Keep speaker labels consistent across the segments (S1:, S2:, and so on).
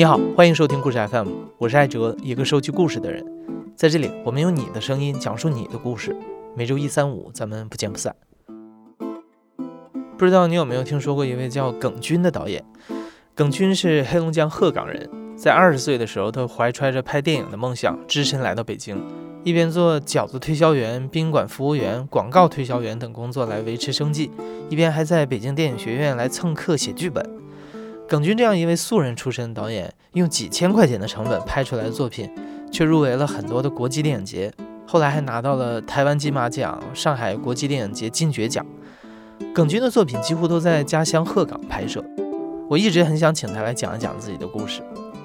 S1: 你好，欢迎收听故事 FM，我是艾哲，一个收集故事的人。在这里，我们用你的声音讲述你的故事。每周一、三、五，咱们不见不散。不知道你有没有听说过一位叫耿军的导演？耿军是黑龙江鹤岗人，在二十岁的时候，他怀揣着拍电影的梦想，只身来到北京，一边做饺子推销员、宾馆服务员、广告推销员等工作来维持生计，一边还在北京电影学院来蹭课写剧本。耿军这样一位素人出身的导演，用几千块钱的成本拍出来的作品，却入围了很多的国际电影节，后来还拿到了台湾金马奖、上海国际电影节金爵奖。耿军的作品几乎都在家乡鹤岗拍摄，我一直很想请他来讲一讲自己的故事。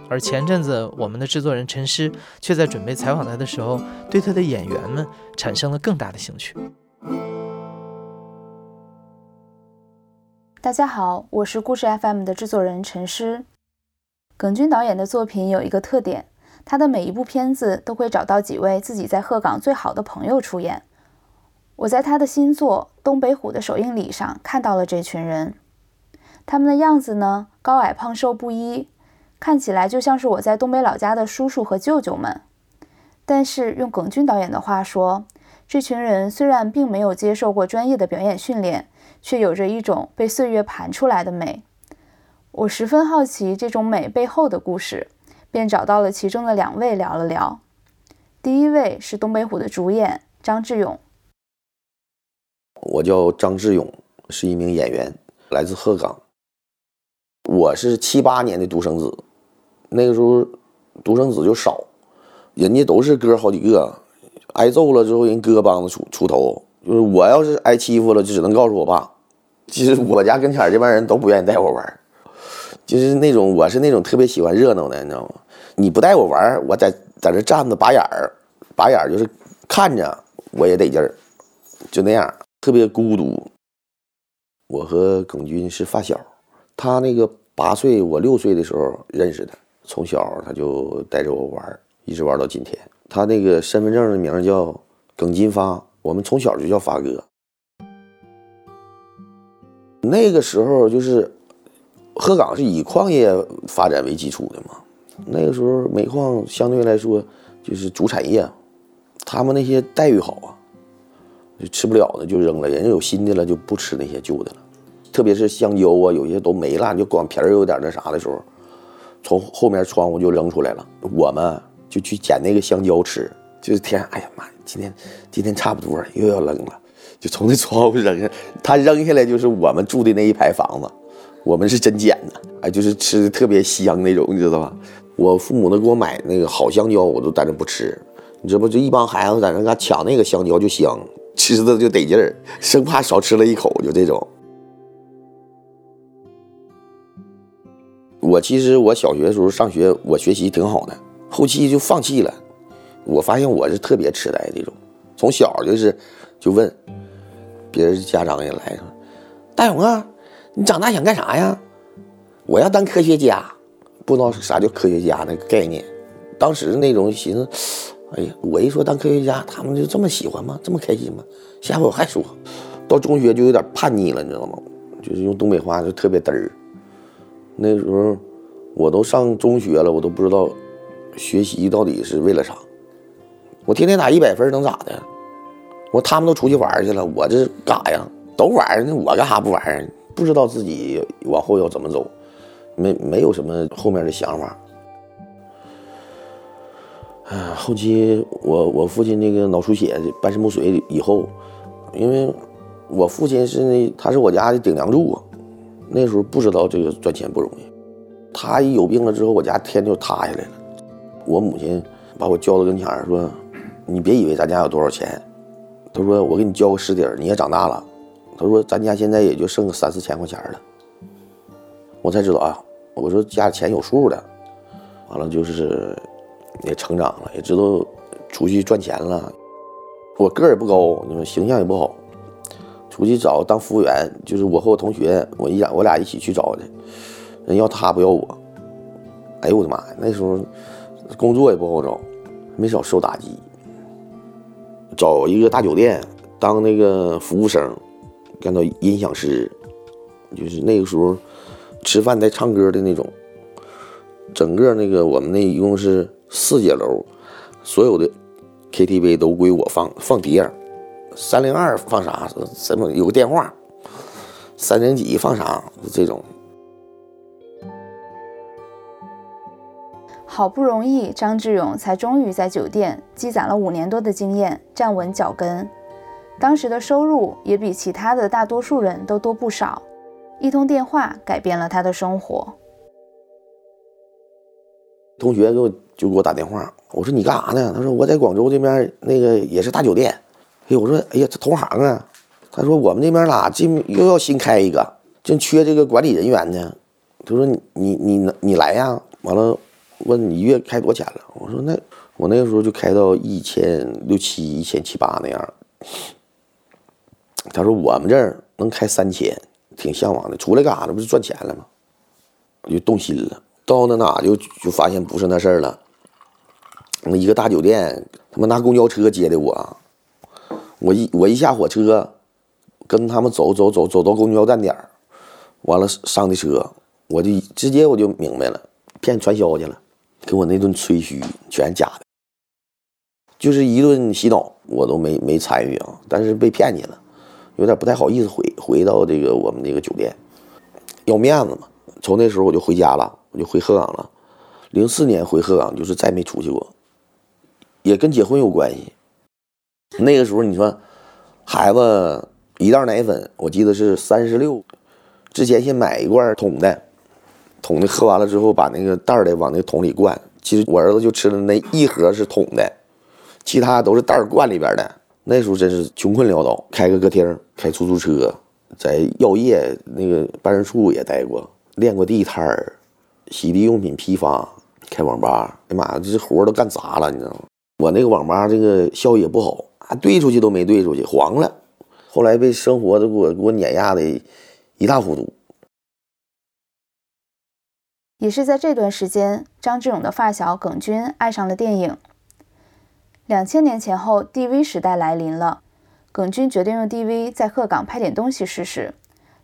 S1: 而前阵子，我们的制作人陈诗却在准备采访他的时候，对他的演员们产生了更大的兴趣。
S2: 大家好，我是故事 FM 的制作人陈诗。耿军导演的作品有一个特点，他的每一部片子都会找到几位自己在鹤岗最好的朋友出演。我在他的新作《东北虎》的首映礼上看到了这群人，他们的样子呢，高矮胖瘦不一，看起来就像是我在东北老家的叔叔和舅舅们。但是用耿军导演的话说，这群人虽然并没有接受过专业的表演训练。却有着一种被岁月盘出来的美，我十分好奇这种美背后的故事，便找到了其中的两位聊了聊。第一位是东北虎的主演张志勇，
S3: 我叫张志勇，是一名演员，来自鹤岗。我是七八年的独生子，那个时候独生子就少，人家都是哥好几个，挨揍了之后人哥帮着出出头，就是我要是挨欺负了，就只能告诉我爸。其实我家跟前这帮人都不愿意带我玩，就是那种我是那种特别喜欢热闹的，你知道吗？你不带我玩，我在在这站着拔眼儿，拔眼儿就是看着我也得劲儿，就那样特别孤独。我和耿军是发小，他那个八岁，我六岁的时候认识的，从小他就带着我玩，一直玩到今天。他那个身份证的名叫耿金发，我们从小就叫发哥。那个时候就是鹤岗是以矿业发展为基础的嘛，那个时候煤矿相对来说就是主产业，他们那些待遇好啊，就吃不了的就扔了，人家有新的了就不吃那些旧的了，特别是香蕉啊，有些都没了，就光皮儿有点那啥的时候，从后面窗户就扔出来了，我们就去捡那个香蕉吃，就是天，哎呀妈呀，今天今天差不多又要扔了。就从那窗户扔下，他扔下来就是我们住的那一排房子，我们是真捡的，哎，就是吃的特别香那种，你知道吧？我父母都给我买那个好香蕉，我都在那不吃，你知道不？就一帮孩子在那嘎抢那个香蕉就香，吃的就得劲儿，生怕少吃了一口，就这种。我其实我小学的时候上学，我学习挺好的，后期就放弃了。我发现我是特别痴呆这种，从小就是就问。别人家长也来说：“大勇啊，你长大想干啥呀？”我要当科学家，不知道啥叫科学家那个概念。当时那种寻思，哎呀，我一说当科学家，他们就这么喜欢吗？这么开心吗？下回我还说。到中学就有点叛逆了，你知道吗？就是用东北话就特别嘚儿。那时候我都上中学了，我都不知道学习到底是为了啥。我天天打一百分能咋的？我他们都出去玩去了，我这干啥呀？都玩呢，我干啥不玩？不知道自己往后要怎么走，没没有什么后面的想法。哎，后期我我父亲那个脑出血，半身不遂以后，因为我父亲是那他是我家的顶梁柱啊，那时候不知道这个赚钱不容易。他一有病了之后，我家天就塌下来了。我母亲把我叫到跟前说：“你别以为咱家有多少钱。”他说：“我给你交个实底儿，你也长大了。”他说：“咱家现在也就剩个三四千块钱了。”我才知道啊，我说家里钱有数的。完了就是也成长了，也知道出去赚钱了。我个儿也不高，你说形象也不好，出去找当服务员，就是我和我同学，我一我俩一起去找的，人要他不要我。哎呦我的妈呀，那时候工作也不好找，没少受打击。找一个大酒店当那个服务生，干到音响师，就是那个时候吃饭带唱歌的那种。整个那个我们那一共是四节楼，所有的 KTV 都归我放放碟，三零二放啥？什么有个电话？三零几放啥？这种。
S2: 好不容易，张志勇才终于在酒店积攒了五年多的经验，站稳脚跟。当时的收入也比其他的大多数人都多不少。一通电话改变了他的生活。
S3: 同学给我就给我打电话，我说你干啥呢？他说我在广州这边那个也是大酒店。哎，我说哎呀，这同行啊。他说我们这边啦，这又要新开一个，正缺这个管理人员呢。他说你你你你来呀？完了问你一月开多少钱了？我说那我那个时候就开到一千六七、一千七八那样。他说我们这儿能开三千，挺向往的。出来干啥？这不是赚钱了吗？我就动心了。到那哪就就发现不是那事儿了。那一个大酒店，他妈拿公交车接的我。我一我一下火车，跟他们走走走走到公交站点儿，完了上的车，我就直接我就明白了，骗传销去了，给我那顿吹嘘全是假的，就是一顿洗脑，我都没没参与啊，但是被骗去了，有点不太好意思回回到这个我们这个酒店，要面子嘛。从那时候我就回家了，我就回鹤岗了。零四年回鹤岗就是再没出去过，也跟结婚有关系。那个时候你说，孩子一袋奶粉，我记得是三十六。之前先买一罐桶的，桶的喝完了之后，把那个袋儿的往那桶里灌。其实我儿子就吃了那一盒是桶的，其他都是袋儿灌里边的。那时候真是穷困潦倒，开个歌厅，开出租车，在药业那个办事处也待过。练过地摊儿，洗涤用品批发，开网吧。哎妈呀，这活儿都干砸了，你知道吗？我那个网吧这个效益也不好，兑出去都没兑出去，黄了。后来被生活都给我给我碾压的一塌糊涂。
S2: 也是在这段时间，张志勇的发小耿军爱上了电影。两千年前后，DV 时代来临了，耿军决定用 DV 在鹤岗拍点东西试试。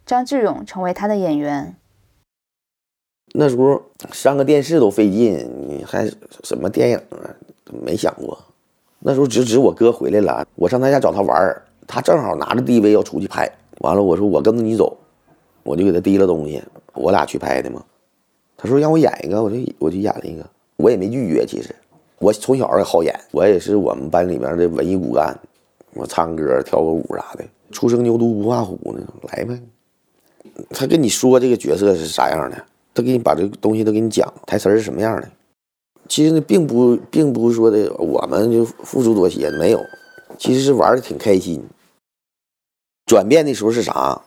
S2: 张志勇成为他的演员。
S3: 那时候上个电视都费劲，你还什么电影啊？没想过。那时候只指我哥回来了，我上他家找他玩儿，他正好拿着 DV 要出去拍。完了，我说我跟着你走，我就给他提了东西，我俩去拍的嘛。他说让我演一个，我就我就演了一个，我也没拒绝。其实我从小也好演，我也是我们班里面的文艺骨干，我唱歌、跳个舞啥的，初生牛犊不怕虎呢，来呗。他跟你说这个角色是啥样的？他给你把这个东西都给你讲，台词是什么样的？其实呢，并不，并不是说的我们就付出多些，没有，其实是玩的挺开心。转变的时候是啥？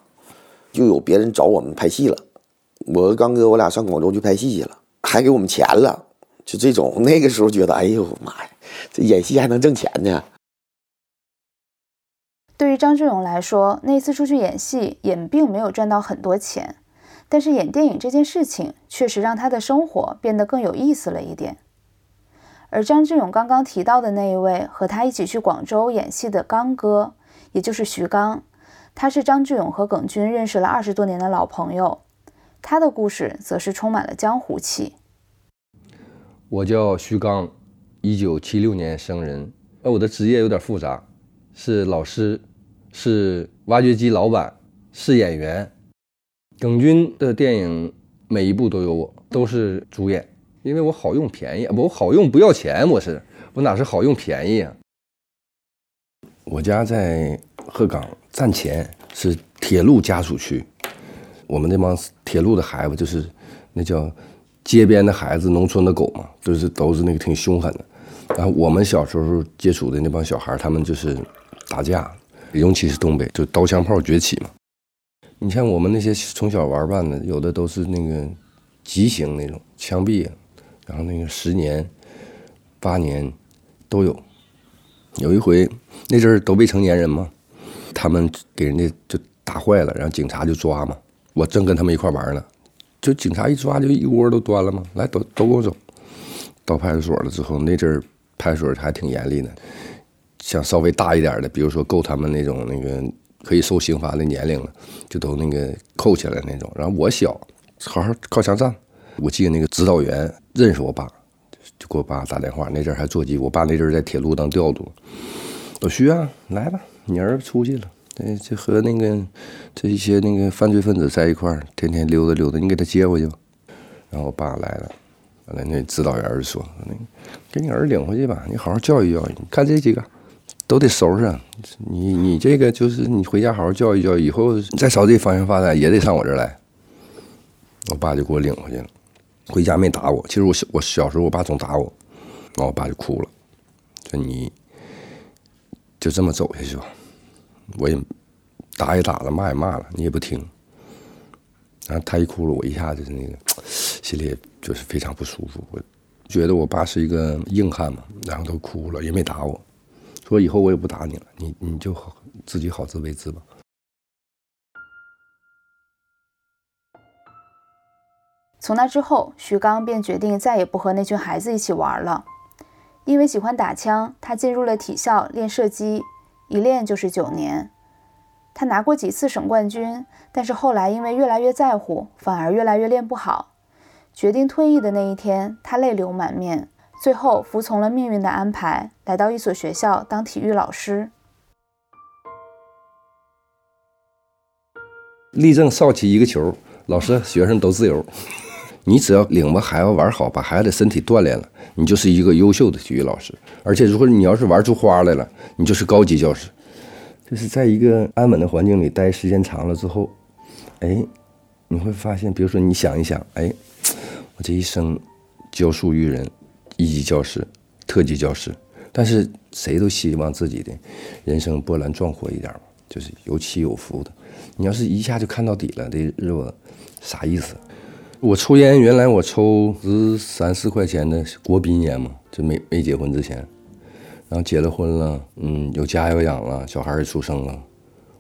S3: 就有别人找我们拍戏了，我和刚哥我俩上广州去拍戏去了，还给我们钱了，就这种。那个时候觉得，哎呦妈呀，这演戏还能挣钱呢。
S2: 对于张志勇来说，那次出去演戏也并没有赚到很多钱。但是演电影这件事情确实让他的生活变得更有意思了一点。而张志勇刚刚提到的那一位和他一起去广州演戏的刚哥，也就是徐刚，他是张志勇和耿军认识了二十多年的老朋友。他的故事则是充满了江湖气。
S4: 我叫徐刚，一九七六年生人。呃，我的职业有点复杂，是老师，是挖掘机老板，是演员。耿军的电影每一部都有我，都是主演，因为我好用便宜，我好用不要钱，我是我哪是好用便宜啊？我家在鹤岗站前，是铁路家属区，我们那帮铁路的孩子就是那叫街边的孩子，农村的狗嘛，都是都是那个挺凶狠的。然后我们小时候接触的那帮小孩，他们就是打架，尤其是东北，就刀枪炮崛起嘛。你像我们那些从小玩伴的，有的都是那个极刑那种枪毙，然后那个十年、八年都有。有一回那阵儿都未成年人嘛，他们给人家就打坏了，然后警察就抓嘛。我正跟他们一块玩呢，就警察一抓就一窝都端了嘛，来都都给我走。到派出所了之后，那阵儿派出所还挺严厉的，像稍微大一点的，比如说够他们那种那个。可以受刑罚的年龄了，就都那个扣起来那种。然后我小，好好靠墙站，我记得那个指导员认识我爸，就给我爸打电话。那阵还座机，我爸那阵在铁路当调度。老徐啊，来吧，你儿子出去了，对，就和那个这一些那个犯罪分子在一块儿，天天溜达溜达，你给他接回去吧。然后我爸来了，完了那指导员就说：“那给你儿子领回去吧，你好好教育教育。你看这几个都得收拾，你你这个就是你回家好好教育教育，以后再朝这方向发展也得上我这儿来。”我爸就给我领回去了，回家没打我。其实我小我小时候，我爸总打我，然后我爸就哭了，说你就这么走下去吧。我也打也打了，骂也骂了，你也不听。然后他一哭了，我一下子那个心里就是非常不舒服。我觉得我爸是一个硬汉嘛，然后都哭了，也没打我，说以后我也不打你了，你你就好自己好自为之吧。
S2: 从那之后，徐刚便决定再也不和那群孩子一起玩了。因为喜欢打枪，他进入了体校练射击，一练就是九年。他拿过几次省冠军，但是后来因为越来越在乎，反而越来越练不好。决定退役的那一天，他泪流满面，最后服从了命运的安排，来到一所学校当体育老师。
S4: 立正扫起一个球，老师学生都自由。你只要领着孩子玩好，把孩子的身体锻炼了，你就是一个优秀的体育老师。而且，如果你要是玩出花来了，你就是高级教师。就是在一个安稳的环境里待时间长了之后，哎，你会发现，比如说你想一想，哎，我这一生教书育人，一级教师、特级教师，但是谁都希望自己的人生波澜壮阔一点嘛，就是有起有伏的。你要是一下就看到底了，这日子啥意思？我抽烟，原来我抽十三四块钱的国宾烟嘛，就没没结婚之前，然后结了婚了，嗯，有家有养了，小孩也出生了，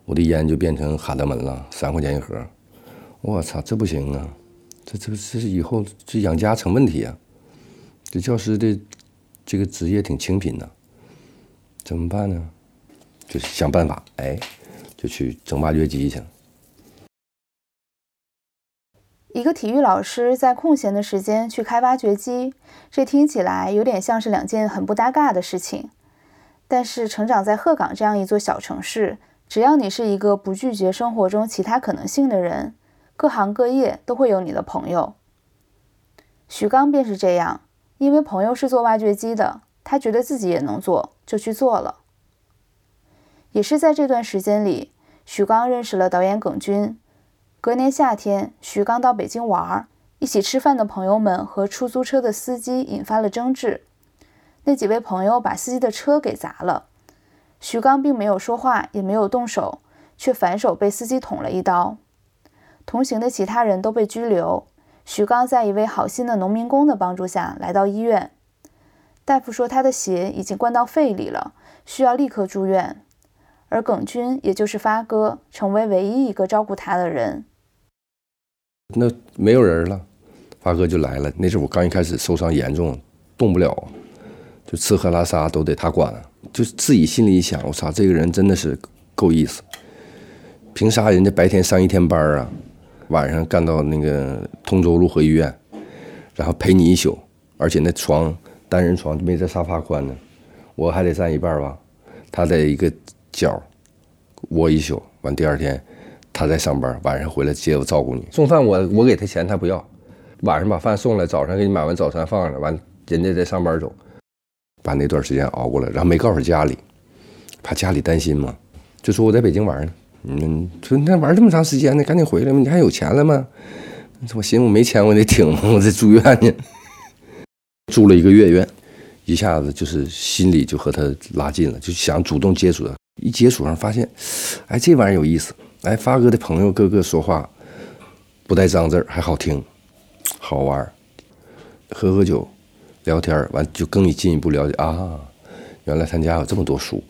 S4: 我的烟就变成哈德门了，三块钱一盒，我操，这不行啊，这这这以后这养家成问题啊，这教师的这个职业挺清贫的，怎么办呢？就想办法，哎，就去整挖掘机去了。
S2: 一个体育老师在空闲的时间去开挖掘机，这听起来有点像是两件很不搭嘎的事情。但是成长在鹤岗这样一座小城市，只要你是一个不拒绝生活中其他可能性的人，各行各业都会有你的朋友。徐刚便是这样，因为朋友是做挖掘机的，他觉得自己也能做，就去做了。也是在这段时间里，徐刚认识了导演耿军。隔年夏天，徐刚到北京玩儿，一起吃饭的朋友们和出租车的司机引发了争执。那几位朋友把司机的车给砸了，徐刚并没有说话，也没有动手，却反手被司机捅了一刀。同行的其他人都被拘留。徐刚在一位好心的农民工的帮助下来到医院，大夫说他的血已经灌到肺里了，需要立刻住院。而耿军，也就是发哥，成为唯一一个照顾他的人。
S4: 那没有人了，发哥就来了。那时候我刚一开始受伤严重，动不了，就吃喝拉撒都得他管。就自己心里一想，我操，这个人真的是够意思。凭啥人家白天上一天班啊，晚上干到那个通州路和医院，然后陪你一宿，而且那床单人床没这沙发宽呢，我还得占一半吧，他在一个角窝一宿，完第二天。他在上班，晚上回来接我照顾你。送饭我我给他钱，他不要。晚上把饭送来，早上给你买完早餐放上，完人家再上班走，把那段时间熬过来，然后没告诉家里，怕家里担心嘛，就说我在北京玩呢。嗯，说你玩这么长时间呢，赶紧回来嘛，你还有钱了吗？我寻思我没钱，我得挺嘛，我得住院呢。住了一个月院，一下子就是心里就和他拉近了，就想主动接触他。一接触上发现，哎，这玩意儿有意思。哎，发哥的朋友个个说话不带脏字还好听，好玩儿喝喝酒，聊天儿完就更进一步了解啊，原来他家有这么多书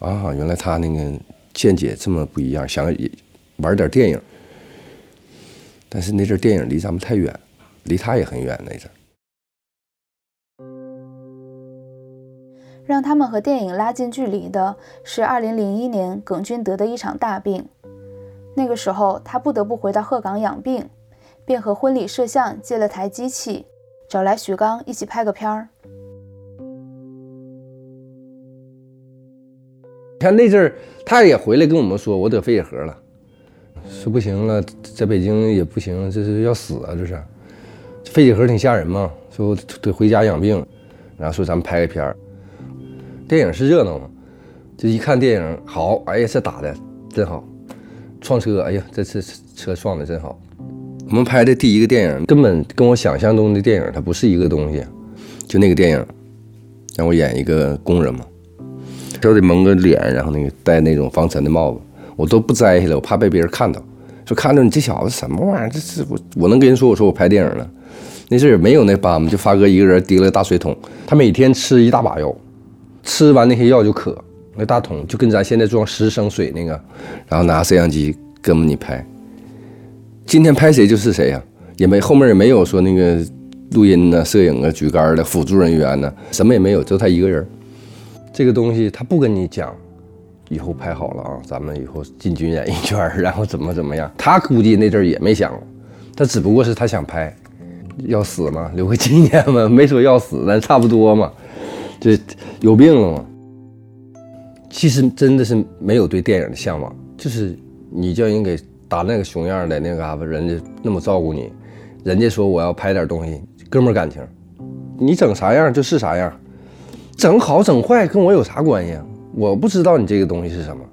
S4: 啊，原来他那个见解这么不一样，想玩点电影，但是那阵电影离咱们太远，离他也很远那阵。
S2: 让他们和电影拉近距离的是2001年耿军得的一场大病。那个时候，他不得不回到鹤岗养病，便和婚礼摄像借了台机器，找来许刚一起拍个片儿。
S4: 看那阵儿，他也回来跟我们说，我得肺结核了，说不行了，在北京也不行，这是要死啊！这是肺结核挺吓人嘛，说得回家养病，然后说咱们拍个片儿。电影是热闹嘛，就一看电影好，哎呀，这打的真好，撞车，哎呀，这次车撞的真好。我们拍的第一个电影根本跟我想象中的电影它不是一个东西，就那个电影让我演一个工人嘛。都得蒙个脸，然后那个戴那种防尘的帽子，我都不摘下来，我怕被别人看到。说看着你这小子什么玩意儿？这是我我能跟人说，我说我拍电影了。那阵也没有那班嘛，就发哥一个人提了个大水桶，他每天吃一大把药，吃完那些药就渴，那大桶就跟咱现在装十升水那个，然后拿摄像机跟着你拍。今天拍谁就是谁呀，也没后面也没有说那个录音呢、摄影啊、举杆的辅助人员呢，什么也没有，就他一个人。这个东西他不跟你讲，以后拍好了啊，咱们以后进军演艺圈，然后怎么怎么样？他估计那阵也没想过，他只不过是他想拍，要死嘛，留个纪念嘛，没说要死，咱差不多嘛，这有病了嘛。其实真的是没有对电影的向往，就是你叫人给打那个熊样的那个嘎巴，人家那么照顾你，人家说我要拍点东西，哥们感情，你整啥样就是啥样。整好整坏跟我有啥关系啊？我不知道你这个东西是什么，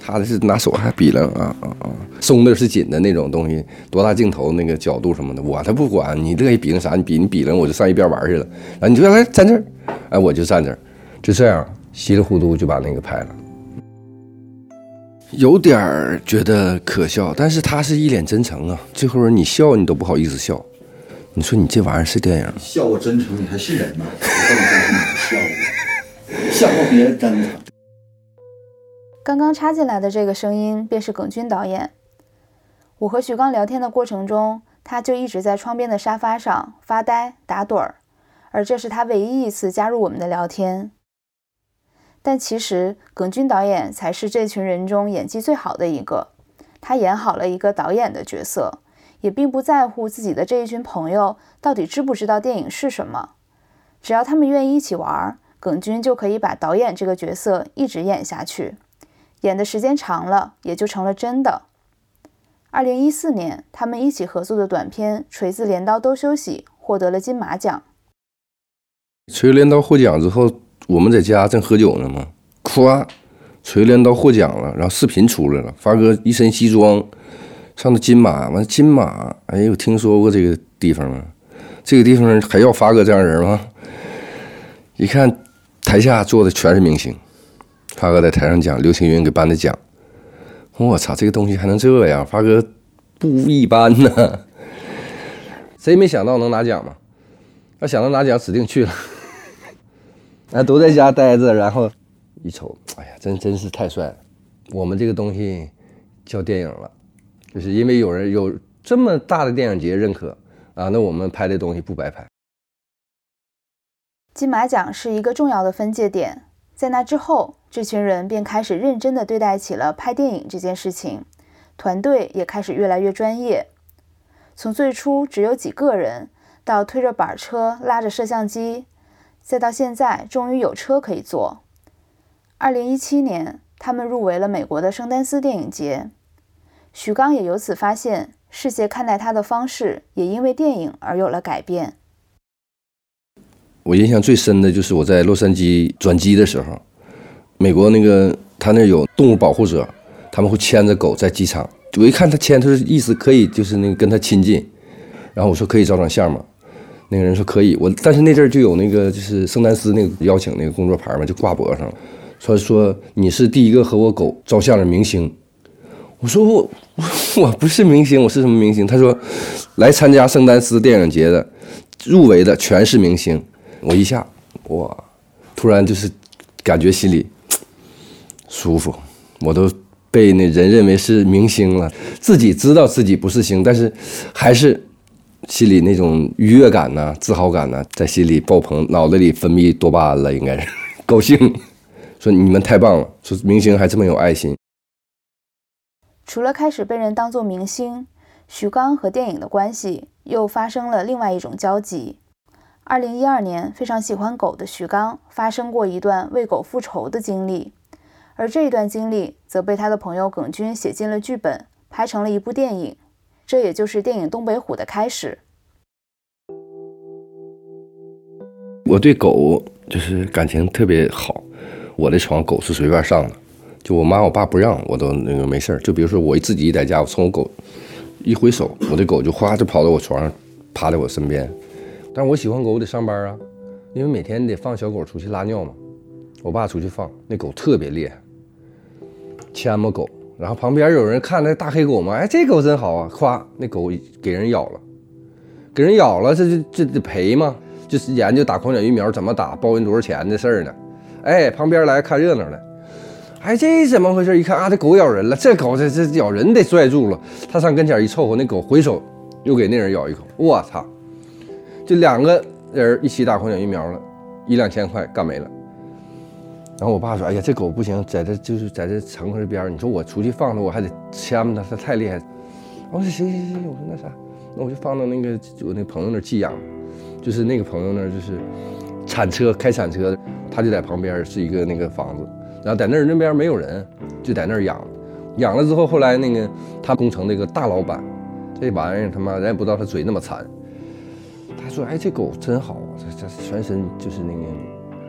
S4: 他的是拿手还比了啊啊啊，松的是紧的那种东西，多大镜头那个角度什么的，我他不管你乐意比那啥，你比你比了我就上一边玩去了，然后你就来站这儿，哎我就站这儿，就这样稀里糊涂就把那个拍了，有点儿觉得可笑，但是他是一脸真诚啊，最后你笑你都不好意思笑。你说你这玩意儿是电影？
S5: 笑我真诚，你还是人吗？笑我，别人真诚。
S2: 刚刚插进来的这个声音便是耿军导演。我和徐刚聊天的过程中，他就一直在窗边的沙发上发呆打盹儿，而这是他唯一一次加入我们的聊天。但其实耿军导演才是这群人中演技最好的一个，他演好了一个导演的角色。也并不在乎自己的这一群朋友到底知不知道电影是什么，只要他们愿意一起玩，耿军就可以把导演这个角色一直演下去，演的时间长了，也就成了真的。二零一四年，他们一起合作的短片《锤子镰刀都休息》获得了金马奖。
S4: 锤子镰刀获奖之后，我们在家正喝酒呢嘛，咵，锤子镰刀获奖了，然后视频出来了，发哥一身西装。上的金马，完金马，哎，有听说过这个地方吗？这个地方还要发哥这样人吗？一看台下坐的全是明星，发哥在台上讲，刘青云给颁的奖。我操，这个东西还能这样？发哥不一般呢。谁没想到能拿奖嘛？要想到拿奖，指定去了。那，都在家待着，然后一瞅，哎呀，真真是太帅了。我们这个东西叫电影了。就是因为有人有这么大的电影节认可啊，那我们拍的东西不白拍。
S2: 金马奖是一个重要的分界点，在那之后，这群人便开始认真的对待起了拍电影这件事情，团队也开始越来越专业。从最初只有几个人，到推着板车拉着摄像机，再到现在终于有车可以坐。二零一七年，他们入围了美国的圣丹斯电影节。许刚也由此发现，世界看待他的方式也因为电影而有了改变。
S4: 我印象最深的就是我在洛杉矶转机的时候，美国那个他那有动物保护者，他们会牵着狗在机场。我一看他牵，他的意思可以就是那个跟他亲近。然后我说可以照张相吗？那个人说可以。我但是那阵儿就有那个就是圣丹斯那个邀请那个工作牌嘛，就挂脖上了，说说你是第一个和我狗照相的明星。我说我我不是明星，我是什么明星？他说，来参加圣丹斯电影节的，入围的全是明星。我一下哇，突然就是感觉心里舒服，我都被那人认为是明星了。自己知道自己不是星，但是还是心里那种愉悦感呐、自豪感呐，在心里爆棚，脑子里分泌多巴胺了，应该是高兴。说你们太棒了，说明星还这么有爱心。
S2: 除了开始被人当作明星，徐刚和电影的关系又发生了另外一种交集。二零一二年，非常喜欢狗的徐刚发生过一段为狗复仇的经历，而这一段经历则被他的朋友耿军写进了剧本，拍成了一部电影。这也就是电影《东北虎》的开始。
S4: 我对狗就是感情特别好，我的床狗是随便上的，就我妈我爸不让我都那个没事儿。就比如说我自己在家，我冲我狗一挥手，我的狗就哗就跑到我床上，趴在我身边。但是我喜欢狗，我得上班啊，因为每天得放小狗出去拉尿嘛。我爸出去放，那狗特别厉害，牵嘛狗，然后旁边有人看那大黑狗嘛，哎，这狗真好啊，咵，那狗给人咬了，给人咬了，这就这得赔嘛，就是研究打狂犬疫苗怎么打，包人多少钱的事儿呢。哎，旁边来看热闹的，哎，这怎么回事？一看啊，这狗咬人了，这狗这这咬人得拽住了。他上跟前一凑合，那狗回手又给那人咬一口，我操！就两个人一起打狂犬疫苗了，一两千块干没了。然后我爸说：“哎呀，这狗不行，在这就是在这城市边你说我出去放它，我还得牵它，它太厉害。”我说：“行行行，我说那啥，那我就放到那个我那朋友那寄养，就是那个朋友那就是铲车开铲车的，他就在旁边是一个那个房子，然后在那儿那边没有人，就在那儿养。养了之后，后来那个他工程那个大老板，这玩意儿他妈咱也不知道他嘴那么馋。他说：哎，这狗真好，这这全身就是那个。”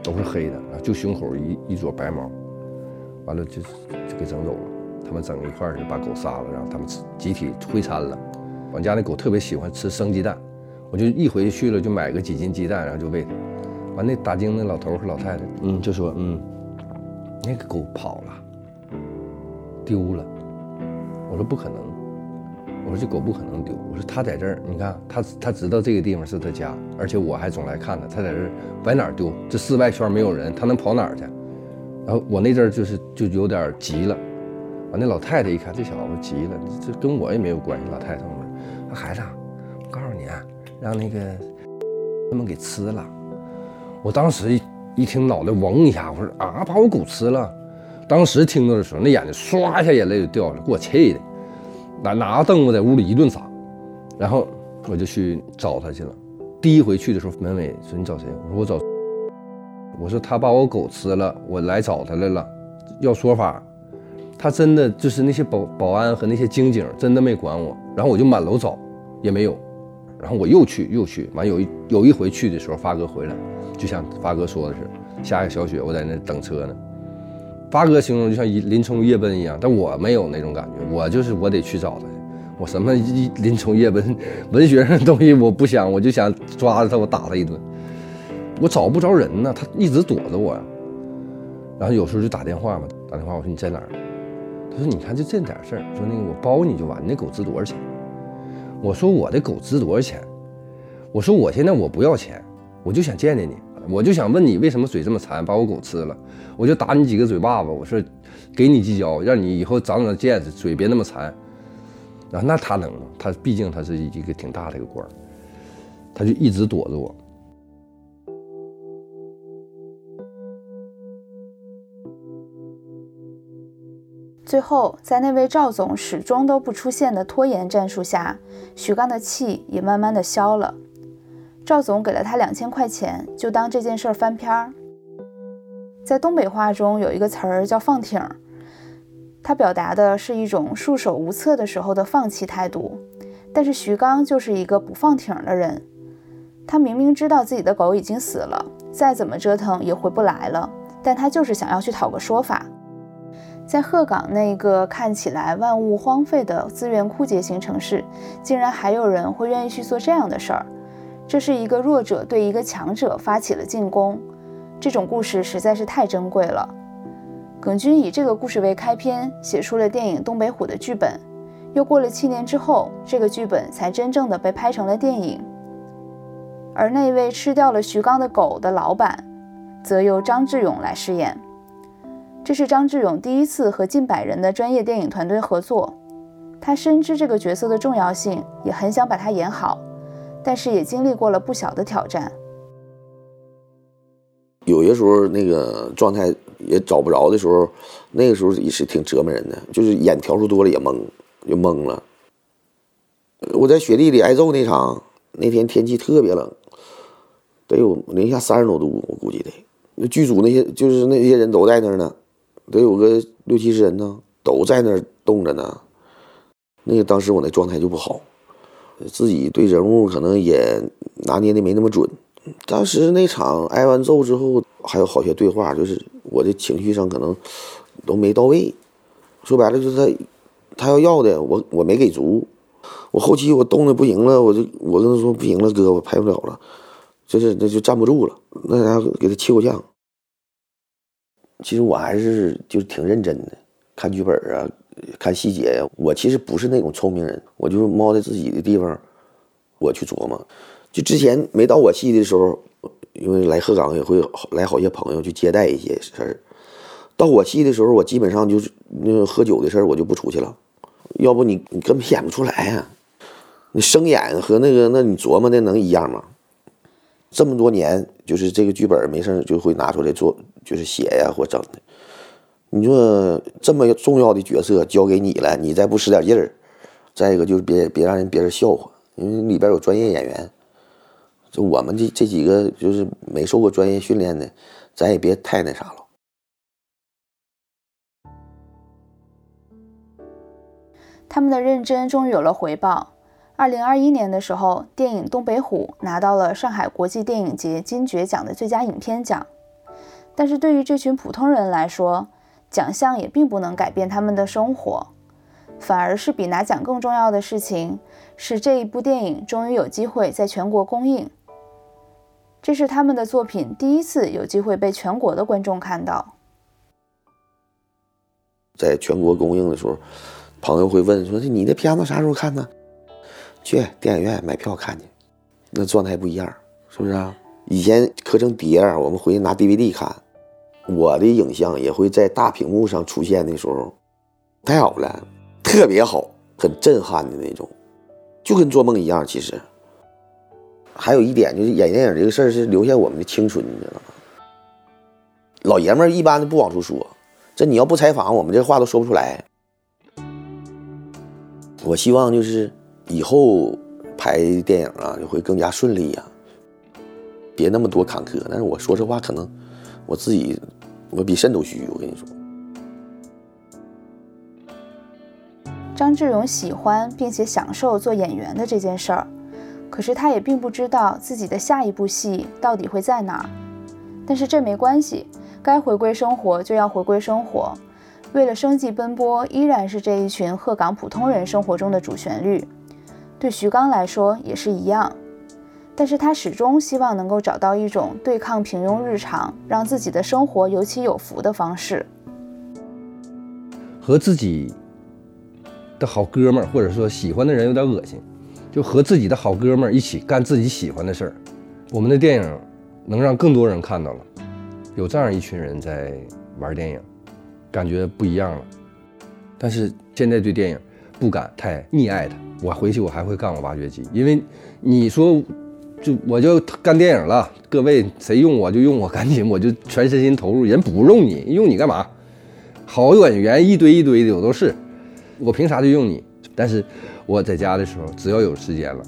S4: 都是黑的啊，就胸口一一撮白毛，完了就就给整走了。他们整一块就把狗杀了，然后他们集体会餐了。我家那狗特别喜欢吃生鸡蛋，我就一回去了就买个几斤鸡蛋，然后就喂它。完那打更那老头和老太太，嗯，就说嗯，那个狗跑了，丢了。我说不可能。我说这狗不可能丢。我说它在这儿，你看它它知道这个地方是它家，而且我还总来看它。它在这儿往哪儿丢？这室外圈没有人，它能跑哪儿去？然后我那阵儿就是就有点急了。完那老太太一看这小子急了，这跟我也没有关系。老太太说：“孩子，我告诉你啊，让那个他们给吃了。”我当时一听脑袋嗡一下，我说啊，把我狗吃了。当时听到的时候，那眼睛唰一下眼泪就掉了，给我气的。拿拿个凳子在屋里一顿砸，然后我就去找他去了。第一回去的时候，门卫说：“你找谁？”我说：“我找。”我说：“他把我狗吃了，我来找他来了，要说法。”他真的就是那些保保安和那些警警真的没管我，然后我就满楼找，也没有。然后我又去又去，完有一有一回去的时候，发哥回来，就像发哥说的是，下个小雪，我在那等车呢。发哥形容就像林林冲夜奔一样，但我没有那种感觉，我就是我得去找他，我什么林冲夜奔，文学上的东西我不想，我就想抓着他，我打他一顿。我找不着人呢，他一直躲着我呀。然后有时候就打电话嘛，打电话我说你在哪儿？他说你看就这点事儿，说那个我包你就完，那狗值多少钱？我说我的狗值多少钱？我说我现在我不要钱，我就想见见你。我就想问你，为什么嘴这么馋，把我狗吃了？我就打你几个嘴巴子。我说，给你几脚，让你以后长长见识，嘴别那么馋。啊，那他能吗？他毕竟他是一个挺大的一个官他就一直躲着我。
S2: 最后，在那位赵总始终都不出现的拖延战术下，徐刚的气也慢慢的消了。赵总给了他两千块钱，就当这件事儿翻篇儿。在东北话中有一个词儿叫“放挺”，它表达的是一种束手无策的时候的放弃态度。但是徐刚就是一个不放挺的人，他明明知道自己的狗已经死了，再怎么折腾也回不来了，但他就是想要去讨个说法。在鹤岗那个看起来万物荒废的资源枯竭型城市，竟然还有人会愿意去做这样的事儿。这是一个弱者对一个强者发起了进攻，这种故事实在是太珍贵了。耿军以这个故事为开篇，写出了电影《东北虎》的剧本。又过了七年之后，这个剧本才真正的被拍成了电影。而那位吃掉了徐刚的狗的老板，则由张志勇来饰演。这是张志勇第一次和近百人的专业电影团队合作，他深知这个角色的重要性，也很想把它演好。但是也经历过了不小的挑战，
S3: 有些时候那个状态也找不着的时候，那个时候也是挺折磨人的，就是演条数多了也懵，就懵了。我在雪地里挨揍那场，那天天气特别冷，得有零下三十多度，我估计得。那剧组那些就是那些人都在那儿呢，得有个六七十人呢，都在那儿冻着呢。那个当时我那状态就不好，自己对人物可能也拿捏的没那么准。当时那场挨完揍之后，还有好些对话，就是我的情绪上可能都没到位。说白了就是他，他要要的我我没给足。我后期我冻的不行了，我就我跟他说不行了，哥，我拍不了了，就是那就站不住了。那家伙给他气够呛。其实我还是就是挺认真的，看剧本啊，看细节呀。我其实不是那种聪明人，我就是猫在自己的地方，我去琢磨。就之前没到我戏的时候，因为来鹤岗也会来好些朋友去接待一些事儿。到我戏的时候，我基本上就是那个喝酒的事儿，我就不出去了。要不你你根本演不出来呀！你生演和那个，那你琢磨的能一样吗？这么多年，就是这个剧本没事就会拿出来做，就是写呀或整的。你说这么重要的角色交给你了，你再不使点劲儿，再一个就是别别让人别人笑话，因为里边有专业演员。就我们这这几个就是没受过专业训练的，咱也别太那啥了。
S2: 他们的认真终于有了回报。二零二一年的时候，电影《东北虎》拿到了上海国际电影节金爵奖的最佳影片奖。但是对于这群普通人来说，奖项也并不能改变他们的生活，反而是比拿奖更重要的事情是这一部电影终于有机会在全国公映。这是他们的作品第一次有机会被全国的观众看到。
S3: 在全国公映的时候，朋友会问说：“你的片子啥时候看呢？”去电影院买票看去，那状态不一样，是不是啊？以前刻成碟儿，我们回去拿 DVD 看，我的影像也会在大屏幕上出现的时候，太好了，特别好，很震撼的那种，就跟做梦一样。其实。还有一点就是演电影这个事儿是留下我们的青春，你知道吗？老爷们儿一般的不往出说，这你要不采访，我们这话都说不出来。我希望就是以后拍电影啊，就会更加顺利呀，别那么多坎坷。但是我说实话，可能我自己我比肾都虚，我跟你说。
S2: 张志勇喜欢并且享受做演员的这件事儿。可是他也并不知道自己的下一部戏到底会在哪儿，但是这没关系，该回归生活就要回归生活，为了生计奔波依然是这一群鹤岗普通人生活中的主旋律。对徐刚来说也是一样，但是他始终希望能够找到一种对抗平庸日常，让自己的生活有起有伏的方式。
S4: 和自己的好哥们儿或者说喜欢的人有点恶心。就和自己的好哥们儿一起干自己喜欢的事儿，我们的电影能让更多人看到了，有这样一群人在玩电影，感觉不一样了。但是现在对电影不敢太溺爱它，我回去我还会干我挖掘机，因为你说就我就干电影了，各位谁用我就用我，赶紧我就全身心投入，人不用你，用你干嘛？好演员一堆一堆的我都是，我凭啥就用你？但是。我在家的时候，只要有时间了，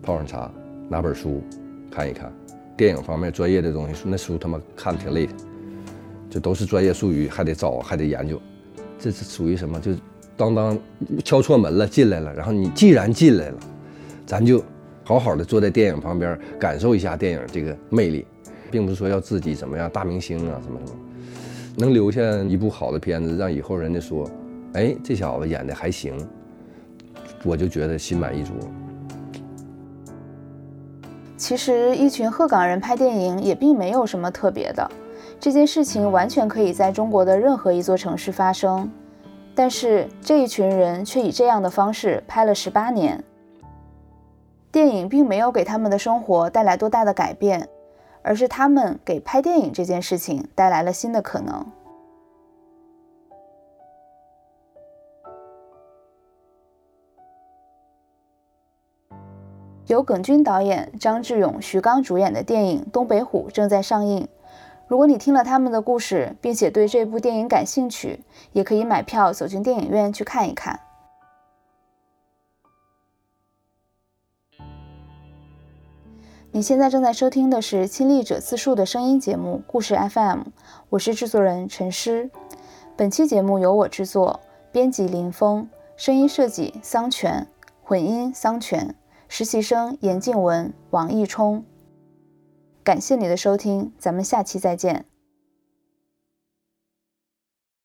S4: 泡上茶，拿本书看一看，电影方面专业的东西，那书他妈看挺累的，这都是专业术语，还得找，还得研究。这是属于什么？就当当敲错门了，进来了。然后你既然进来了，咱就好好的坐在电影旁边，感受一下电影这个魅力，并不是说要自己怎么样大明星啊什么什么，能留下一部好的片子，让以后人家说，哎，这小子演的还行。我就觉得心满意足。
S2: 其实，一群鹤岗人拍电影也并没有什么特别的，这件事情完全可以在中国的任何一座城市发生。但是，这一群人却以这样的方式拍了十八年。电影并没有给他们的生活带来多大的改变，而是他们给拍电影这件事情带来了新的可能。由耿军导演、张志勇、徐刚主演的电影《东北虎》正在上映。如果你听了他们的故事，并且对这部电影感兴趣，也可以买票走进电影院去看一看。你现在正在收听的是亲历者自述的声音节目《故事 FM》，我是制作人陈诗。本期节目由我制作，编辑林峰，声音设计桑泉，混音桑泉，实习生严静文、王艺冲。感谢你的收听，咱们下期再见。